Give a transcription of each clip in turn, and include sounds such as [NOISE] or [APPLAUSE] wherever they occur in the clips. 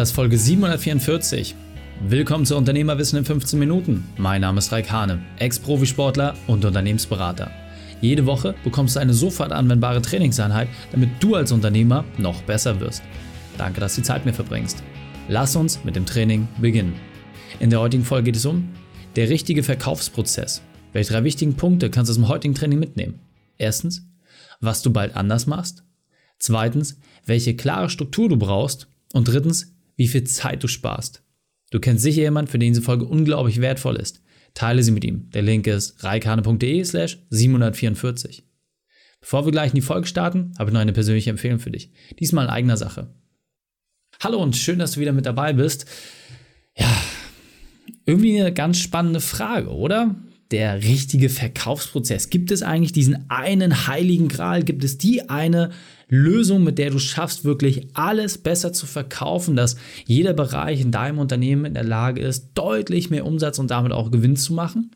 Das ist Folge 744. Willkommen zu Unternehmerwissen in 15 Minuten. Mein Name ist Raik Hane, Ex-Profisportler und Unternehmensberater. Jede Woche bekommst du eine sofort anwendbare Trainingseinheit, damit du als Unternehmer noch besser wirst. Danke, dass du die Zeit mir verbringst. Lass uns mit dem Training beginnen. In der heutigen Folge geht es um der richtige Verkaufsprozess. Welche drei wichtigen Punkte kannst du aus dem heutigen Training mitnehmen? Erstens, was du bald anders machst. Zweitens, welche klare Struktur du brauchst. Und drittens, wie viel Zeit du sparst. Du kennst sicher jemanden, für den diese Folge unglaublich wertvoll ist. Teile sie mit ihm. Der Link ist reikane.de slash 744. Bevor wir gleich in die Folge starten, habe ich noch eine persönliche Empfehlung für dich. Diesmal in eigener Sache. Hallo und schön, dass du wieder mit dabei bist. Ja, irgendwie eine ganz spannende Frage, oder? Der richtige Verkaufsprozess. Gibt es eigentlich diesen einen heiligen Gral? Gibt es die eine Lösung, mit der du schaffst, wirklich alles besser zu verkaufen, dass jeder Bereich in deinem Unternehmen in der Lage ist, deutlich mehr Umsatz und damit auch Gewinn zu machen?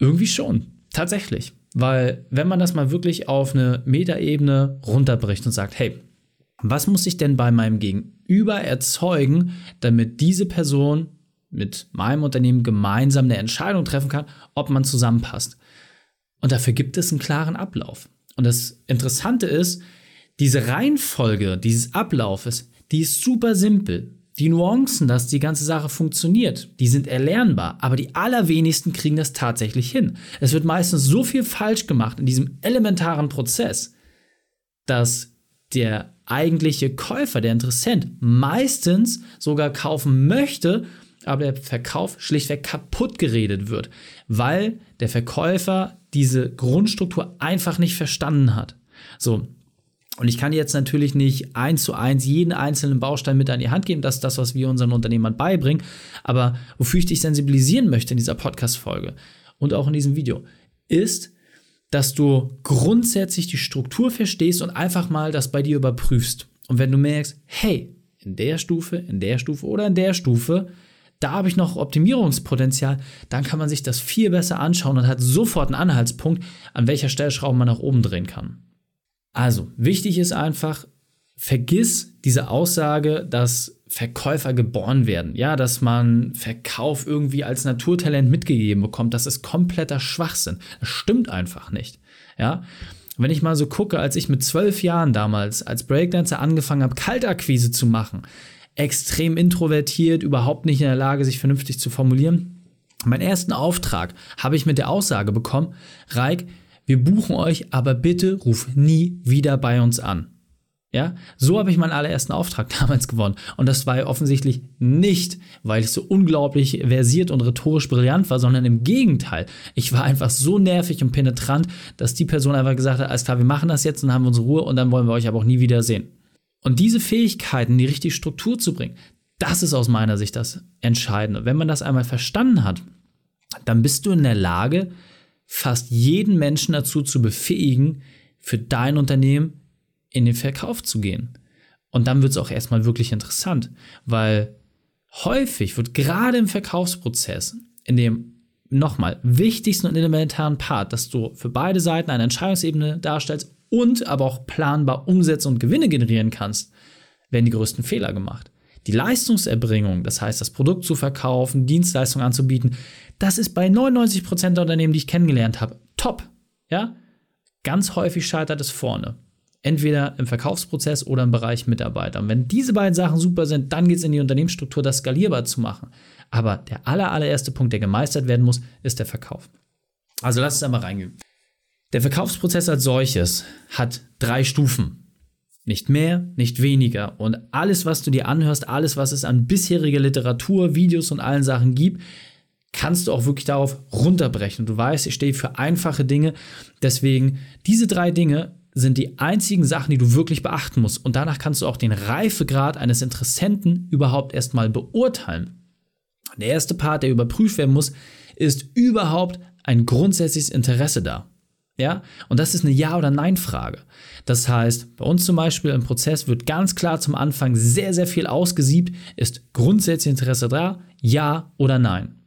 Irgendwie schon, tatsächlich. Weil wenn man das mal wirklich auf eine Metaebene runterbricht und sagt, hey, was muss ich denn bei meinem Gegenüber erzeugen, damit diese Person mit meinem Unternehmen gemeinsam eine Entscheidung treffen kann, ob man zusammenpasst. Und dafür gibt es einen klaren Ablauf. Und das Interessante ist, diese Reihenfolge dieses Ablaufes, die ist super simpel. Die Nuancen, dass die ganze Sache funktioniert, die sind erlernbar, aber die allerwenigsten kriegen das tatsächlich hin. Es wird meistens so viel falsch gemacht in diesem elementaren Prozess, dass der eigentliche Käufer, der Interessent, meistens sogar kaufen möchte, aber der Verkauf schlichtweg kaputt geredet wird, weil der Verkäufer diese Grundstruktur einfach nicht verstanden hat. So, und ich kann jetzt natürlich nicht eins zu eins jeden einzelnen Baustein mit an die Hand geben. Das ist das, was wir unseren Unternehmern beibringen. Aber wofür ich dich sensibilisieren möchte in dieser Podcast-Folge und auch in diesem Video, ist, dass du grundsätzlich die Struktur verstehst und einfach mal das bei dir überprüfst. Und wenn du merkst, hey, in der Stufe, in der Stufe oder in der Stufe, da habe ich noch Optimierungspotenzial, dann kann man sich das viel besser anschauen und hat sofort einen Anhaltspunkt, an welcher Stellschraube man nach oben drehen kann. Also, wichtig ist einfach, vergiss diese Aussage, dass Verkäufer geboren werden. Ja, dass man Verkauf irgendwie als Naturtalent mitgegeben bekommt. Das ist kompletter Schwachsinn. Das stimmt einfach nicht. Ja. Wenn ich mal so gucke, als ich mit zwölf Jahren damals als Breakdancer angefangen habe, Kaltakquise zu machen, extrem introvertiert, überhaupt nicht in der Lage, sich vernünftig zu formulieren. Meinen ersten Auftrag habe ich mit der Aussage bekommen, Reik, wir buchen euch, aber bitte ruf nie wieder bei uns an. Ja, so habe ich meinen allerersten Auftrag [LAUGHS] damals gewonnen. Und das war offensichtlich nicht, weil ich so unglaublich versiert und rhetorisch brillant war, sondern im Gegenteil. Ich war einfach so nervig und penetrant, dass die Person einfach gesagt hat, alles klar, wir machen das jetzt und haben unsere Ruhe und dann wollen wir euch aber auch nie wieder sehen. Und diese Fähigkeiten, die richtige Struktur zu bringen, das ist aus meiner Sicht das Entscheidende. Wenn man das einmal verstanden hat, dann bist du in der Lage, fast jeden Menschen dazu zu befähigen, für dein Unternehmen in den Verkauf zu gehen. Und dann wird es auch erstmal wirklich interessant, weil häufig wird gerade im Verkaufsprozess, in dem nochmal wichtigsten und elementaren Part, dass du für beide Seiten eine Entscheidungsebene darstellst und aber auch planbar Umsätze und Gewinne generieren kannst, werden die größten Fehler gemacht. Die Leistungserbringung, das heißt, das Produkt zu verkaufen, Dienstleistungen anzubieten, das ist bei 99% der Unternehmen, die ich kennengelernt habe, top. Ja? Ganz häufig scheitert es vorne. Entweder im Verkaufsprozess oder im Bereich Mitarbeiter. Und wenn diese beiden Sachen super sind, dann geht es in die Unternehmensstruktur, das skalierbar zu machen. Aber der aller, allererste Punkt, der gemeistert werden muss, ist der Verkauf. Also lass uns einmal reingehen. Der Verkaufsprozess als solches hat drei Stufen. Nicht mehr, nicht weniger. Und alles, was du dir anhörst, alles, was es an bisheriger Literatur, Videos und allen Sachen gibt, kannst du auch wirklich darauf runterbrechen. Du weißt, ich stehe für einfache Dinge. Deswegen, diese drei Dinge sind die einzigen Sachen, die du wirklich beachten musst. Und danach kannst du auch den Reifegrad eines Interessenten überhaupt erstmal beurteilen. Der erste Part, der überprüft werden muss, ist überhaupt ein grundsätzliches Interesse da. Ja, und das ist eine Ja- oder Nein-Frage. Das heißt, bei uns zum Beispiel im Prozess wird ganz klar zum Anfang sehr, sehr viel ausgesiebt. Ist grundsätzlich Interesse da? Ja oder Nein?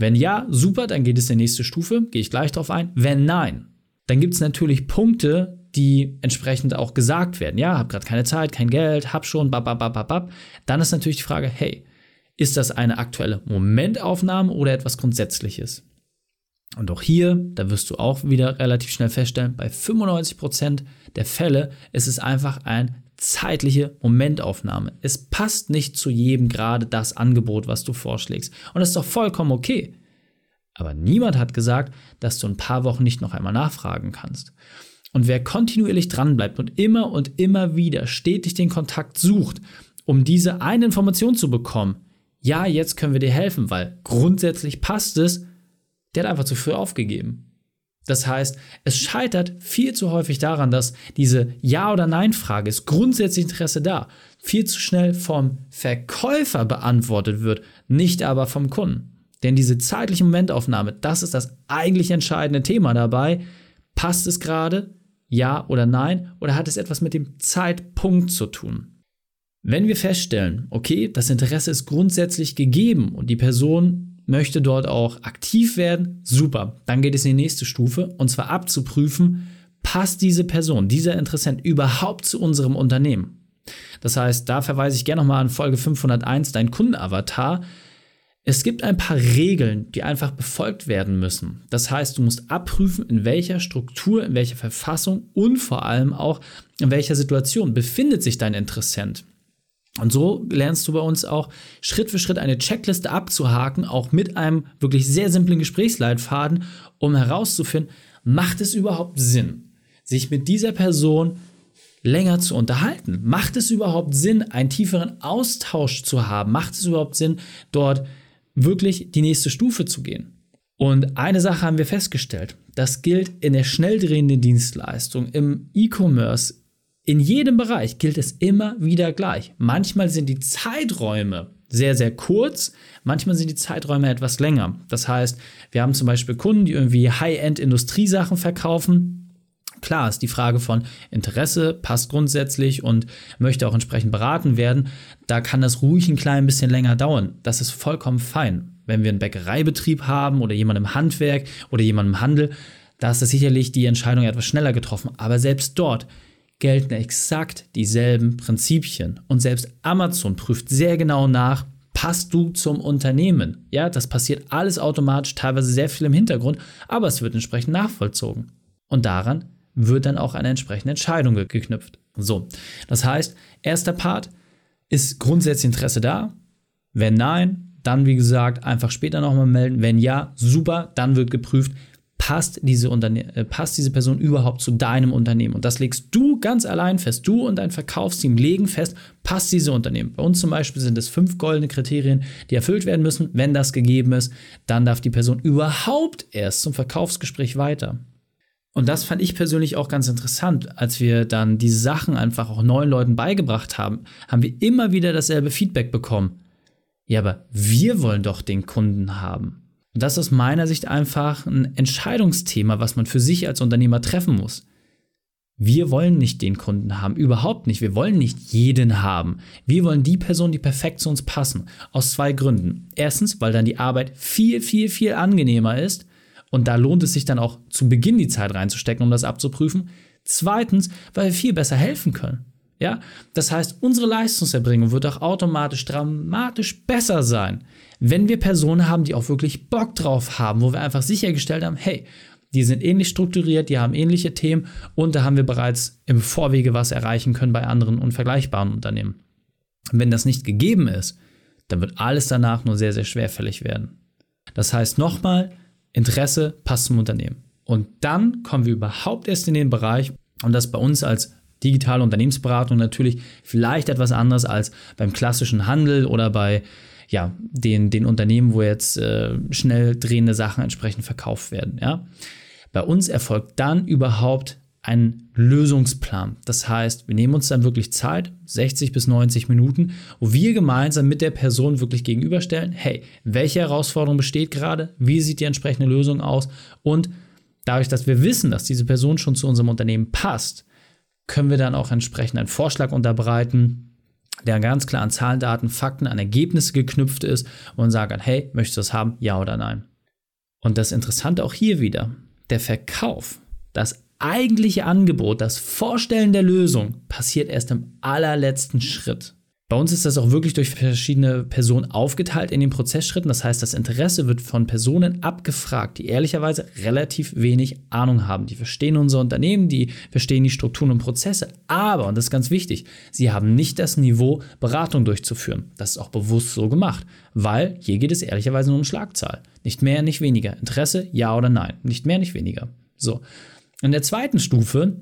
Wenn ja, super, dann geht es in die nächste Stufe, gehe ich gleich drauf ein. Wenn nein, dann gibt es natürlich Punkte, die entsprechend auch gesagt werden. Ja, hab gerade keine Zeit, kein Geld, hab schon, bab, bab, bab, bab. Dann ist natürlich die Frage, hey, ist das eine aktuelle Momentaufnahme oder etwas Grundsätzliches? Und auch hier, da wirst du auch wieder relativ schnell feststellen, bei 95% der Fälle ist es einfach eine zeitliche Momentaufnahme. Es passt nicht zu jedem gerade das Angebot, was du vorschlägst. Und das ist doch vollkommen okay. Aber niemand hat gesagt, dass du ein paar Wochen nicht noch einmal nachfragen kannst. Und wer kontinuierlich dranbleibt und immer und immer wieder stetig den Kontakt sucht, um diese eine Information zu bekommen, ja, jetzt können wir dir helfen, weil grundsätzlich passt es, der hat einfach zu früh aufgegeben. Das heißt, es scheitert viel zu häufig daran, dass diese Ja- oder Nein-Frage ist grundsätzlich Interesse da, viel zu schnell vom Verkäufer beantwortet wird, nicht aber vom Kunden. Denn diese zeitliche Momentaufnahme, das ist das eigentlich entscheidende Thema dabei. Passt es gerade? Ja oder nein? Oder hat es etwas mit dem Zeitpunkt zu tun? Wenn wir feststellen, okay, das Interesse ist grundsätzlich gegeben und die Person möchte dort auch aktiv werden, super. Dann geht es in die nächste Stufe und zwar abzuprüfen, passt diese Person, dieser Interessent überhaupt zu unserem Unternehmen? Das heißt, da verweise ich gerne nochmal an Folge 501, dein Kundenavatar. Es gibt ein paar Regeln, die einfach befolgt werden müssen. Das heißt, du musst abprüfen, in welcher Struktur, in welcher Verfassung und vor allem auch in welcher Situation befindet sich dein Interessent. Und so lernst du bei uns auch Schritt für Schritt eine Checkliste abzuhaken, auch mit einem wirklich sehr simplen Gesprächsleitfaden, um herauszufinden, macht es überhaupt Sinn, sich mit dieser Person länger zu unterhalten? Macht es überhaupt Sinn, einen tieferen Austausch zu haben? Macht es überhaupt Sinn, dort wirklich die nächste Stufe zu gehen? Und eine Sache haben wir festgestellt, das gilt in der schnell drehenden Dienstleistung, im E-Commerce, in jedem Bereich gilt es immer wieder gleich. Manchmal sind die Zeiträume sehr, sehr kurz, manchmal sind die Zeiträume etwas länger. Das heißt, wir haben zum Beispiel Kunden, die irgendwie High-End-Industriesachen verkaufen. Klar ist die Frage von Interesse, passt grundsätzlich und möchte auch entsprechend beraten werden. Da kann das ruhig ein klein bisschen länger dauern. Das ist vollkommen fein. Wenn wir einen Bäckereibetrieb haben oder jemand im Handwerk oder jemand im Handel, da ist das sicherlich die Entscheidung etwas schneller getroffen. Aber selbst dort gelten exakt dieselben Prinzipien. Und selbst Amazon prüft sehr genau nach, passt du zum Unternehmen? Ja, das passiert alles automatisch, teilweise sehr viel im Hintergrund, aber es wird entsprechend nachvollzogen. Und daran wird dann auch eine entsprechende Entscheidung geknüpft. So, das heißt, erster Part ist grundsätzlich Interesse da. Wenn nein, dann wie gesagt einfach später nochmal melden. Wenn ja, super, dann wird geprüft, passt diese, Unterne äh, passt diese Person überhaupt zu deinem Unternehmen? Und das legst du ganz allein fest. Du und dein Verkaufsteam legen fest, passt diese Unternehmen. Bei uns zum Beispiel sind es fünf goldene Kriterien, die erfüllt werden müssen. Wenn das gegeben ist, dann darf die Person überhaupt erst zum Verkaufsgespräch weiter. Und das fand ich persönlich auch ganz interessant, als wir dann diese Sachen einfach auch neuen Leuten beigebracht haben, haben wir immer wieder dasselbe Feedback bekommen. Ja, aber wir wollen doch den Kunden haben. Und das ist aus meiner Sicht einfach ein Entscheidungsthema, was man für sich als Unternehmer treffen muss. Wir wollen nicht den Kunden haben, überhaupt nicht. Wir wollen nicht jeden haben. Wir wollen die Person, die perfekt zu uns passen. Aus zwei Gründen. Erstens, weil dann die Arbeit viel, viel, viel angenehmer ist. Und da lohnt es sich dann auch zu Beginn die Zeit reinzustecken, um das abzuprüfen. Zweitens, weil wir viel besser helfen können. Ja, das heißt, unsere Leistungserbringung wird auch automatisch dramatisch besser sein, wenn wir Personen haben, die auch wirklich Bock drauf haben, wo wir einfach sichergestellt haben, hey, die sind ähnlich strukturiert, die haben ähnliche Themen und da haben wir bereits im Vorwege was erreichen können bei anderen unvergleichbaren Unternehmen. Wenn das nicht gegeben ist, dann wird alles danach nur sehr, sehr schwerfällig werden. Das heißt nochmal, Interesse passt zum Unternehmen. Und dann kommen wir überhaupt erst in den Bereich, und das bei uns als digitale Unternehmensberatung natürlich vielleicht etwas anderes als beim klassischen Handel oder bei ja, den, den Unternehmen, wo jetzt äh, schnell drehende Sachen entsprechend verkauft werden. Ja. Bei uns erfolgt dann überhaupt ein Lösungsplan. Das heißt, wir nehmen uns dann wirklich Zeit, 60 bis 90 Minuten, wo wir gemeinsam mit der Person wirklich gegenüberstellen, hey, welche Herausforderung besteht gerade, wie sieht die entsprechende Lösung aus und dadurch, dass wir wissen, dass diese Person schon zu unserem Unternehmen passt, können wir dann auch entsprechend einen Vorschlag unterbreiten, der ganz klar an Zahlen, Daten, Fakten, an Ergebnisse geknüpft ist und sagen, hey, möchtest du das haben? Ja oder nein? Und das Interessante auch hier wieder, der Verkauf, das eigentliche Angebot, das Vorstellen der Lösung passiert erst im allerletzten Schritt. Bei uns ist das auch wirklich durch verschiedene Personen aufgeteilt in den Prozessschritten. Das heißt, das Interesse wird von Personen abgefragt, die ehrlicherweise relativ wenig Ahnung haben. Die verstehen unser Unternehmen, die verstehen die Strukturen und Prozesse. Aber, und das ist ganz wichtig, sie haben nicht das Niveau, Beratung durchzuführen. Das ist auch bewusst so gemacht, weil hier geht es ehrlicherweise nur um Schlagzahl. Nicht mehr, nicht weniger. Interesse, ja oder nein. Nicht mehr, nicht weniger. So. In der zweiten Stufe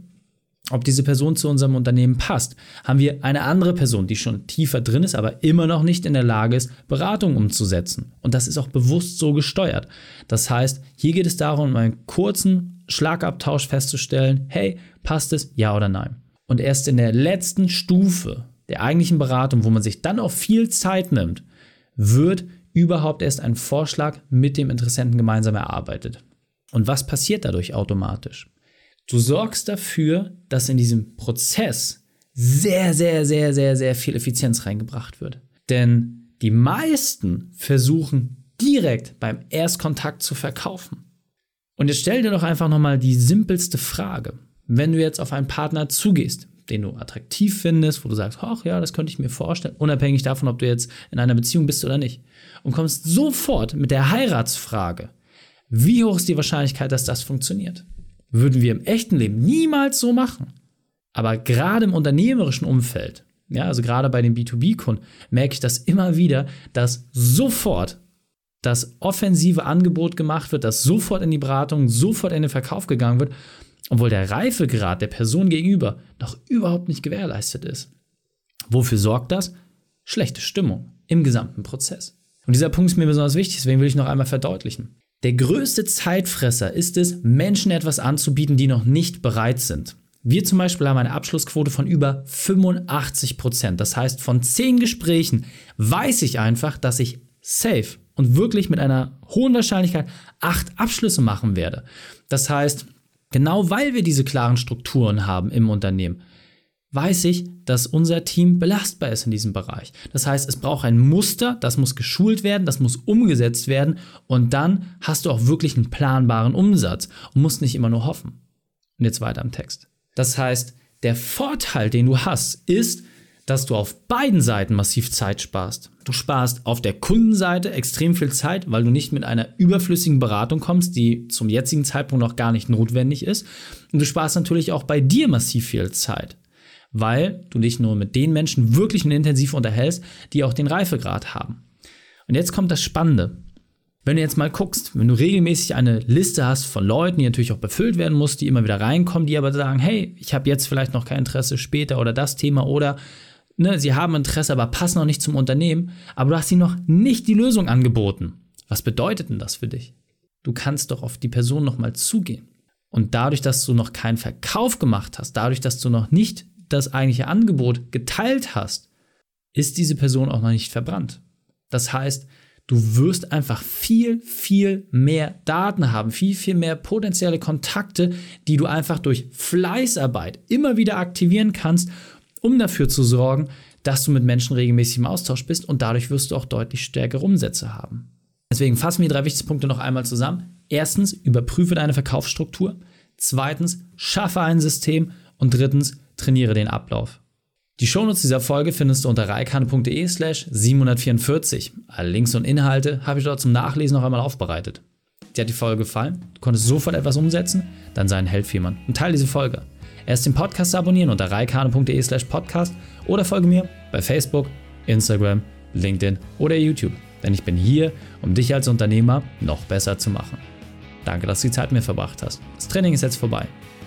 ob diese Person zu unserem Unternehmen passt, haben wir eine andere Person, die schon tiefer drin ist, aber immer noch nicht in der Lage ist, Beratung umzusetzen. Und das ist auch bewusst so gesteuert. Das heißt, hier geht es darum, einen kurzen Schlagabtausch festzustellen, hey, passt es, ja oder nein. Und erst in der letzten Stufe der eigentlichen Beratung, wo man sich dann auch viel Zeit nimmt, wird überhaupt erst ein Vorschlag mit dem Interessenten gemeinsam erarbeitet. Und was passiert dadurch automatisch? Du sorgst dafür, dass in diesem Prozess sehr, sehr, sehr, sehr, sehr viel Effizienz reingebracht wird. Denn die meisten versuchen direkt beim Erstkontakt zu verkaufen. Und jetzt stell dir doch einfach nochmal die simpelste Frage. Wenn du jetzt auf einen Partner zugehst, den du attraktiv findest, wo du sagst, ach ja, das könnte ich mir vorstellen, unabhängig davon, ob du jetzt in einer Beziehung bist oder nicht, und kommst sofort mit der Heiratsfrage, wie hoch ist die Wahrscheinlichkeit, dass das funktioniert? Würden wir im echten Leben niemals so machen. Aber gerade im unternehmerischen Umfeld, ja, also gerade bei den B2B-Kunden, merke ich das immer wieder, dass sofort das offensive Angebot gemacht wird, dass sofort in die Beratung, sofort in den Verkauf gegangen wird, obwohl der Reifegrad der Person gegenüber noch überhaupt nicht gewährleistet ist. Wofür sorgt das? Schlechte Stimmung im gesamten Prozess. Und dieser Punkt ist mir besonders wichtig, deswegen will ich noch einmal verdeutlichen. Der größte Zeitfresser ist es, Menschen etwas anzubieten, die noch nicht bereit sind. Wir zum Beispiel haben eine Abschlussquote von über 85 Prozent. Das heißt, von zehn Gesprächen weiß ich einfach, dass ich safe und wirklich mit einer hohen Wahrscheinlichkeit acht Abschlüsse machen werde. Das heißt, genau weil wir diese klaren Strukturen haben im Unternehmen, weiß ich, dass unser Team belastbar ist in diesem Bereich. Das heißt, es braucht ein Muster, das muss geschult werden, das muss umgesetzt werden und dann hast du auch wirklich einen planbaren Umsatz und musst nicht immer nur hoffen. Und jetzt weiter im Text. Das heißt, der Vorteil, den du hast, ist, dass du auf beiden Seiten massiv Zeit sparst. Du sparst auf der Kundenseite extrem viel Zeit, weil du nicht mit einer überflüssigen Beratung kommst, die zum jetzigen Zeitpunkt noch gar nicht notwendig ist. Und du sparst natürlich auch bei dir massiv viel Zeit weil du dich nur mit den Menschen wirklich intensiv unterhältst, die auch den Reifegrad haben. Und jetzt kommt das Spannende. Wenn du jetzt mal guckst, wenn du regelmäßig eine Liste hast von Leuten, die natürlich auch befüllt werden muss, die immer wieder reinkommen, die aber sagen, hey, ich habe jetzt vielleicht noch kein Interesse später oder das Thema oder ne, sie haben Interesse, aber passen noch nicht zum Unternehmen, aber du hast ihnen noch nicht die Lösung angeboten. Was bedeutet denn das für dich? Du kannst doch auf die Person nochmal zugehen. Und dadurch, dass du noch keinen Verkauf gemacht hast, dadurch, dass du noch nicht das eigentliche Angebot geteilt hast, ist diese Person auch noch nicht verbrannt. Das heißt, du wirst einfach viel, viel mehr Daten haben, viel, viel mehr potenzielle Kontakte, die du einfach durch Fleißarbeit immer wieder aktivieren kannst, um dafür zu sorgen, dass du mit Menschen regelmäßig im Austausch bist und dadurch wirst du auch deutlich stärkere Umsätze haben. Deswegen fassen wir die drei wichtigsten Punkte noch einmal zusammen. Erstens, überprüfe deine Verkaufsstruktur. Zweitens, schaffe ein System. Und drittens, trainiere den Ablauf. Die Shownotes dieser Folge findest du unter reikane.de slash 744. Alle Links und Inhalte habe ich dort zum Nachlesen noch einmal aufbereitet. Dir hat die Folge gefallen? Du konntest sofort etwas umsetzen? Dann sei ein Held für und teile diese Folge. Erst den Podcast abonnieren unter reikane.de slash podcast oder folge mir bei Facebook, Instagram, LinkedIn oder YouTube. Denn ich bin hier, um dich als Unternehmer noch besser zu machen. Danke, dass du die Zeit mit mir verbracht hast. Das Training ist jetzt vorbei.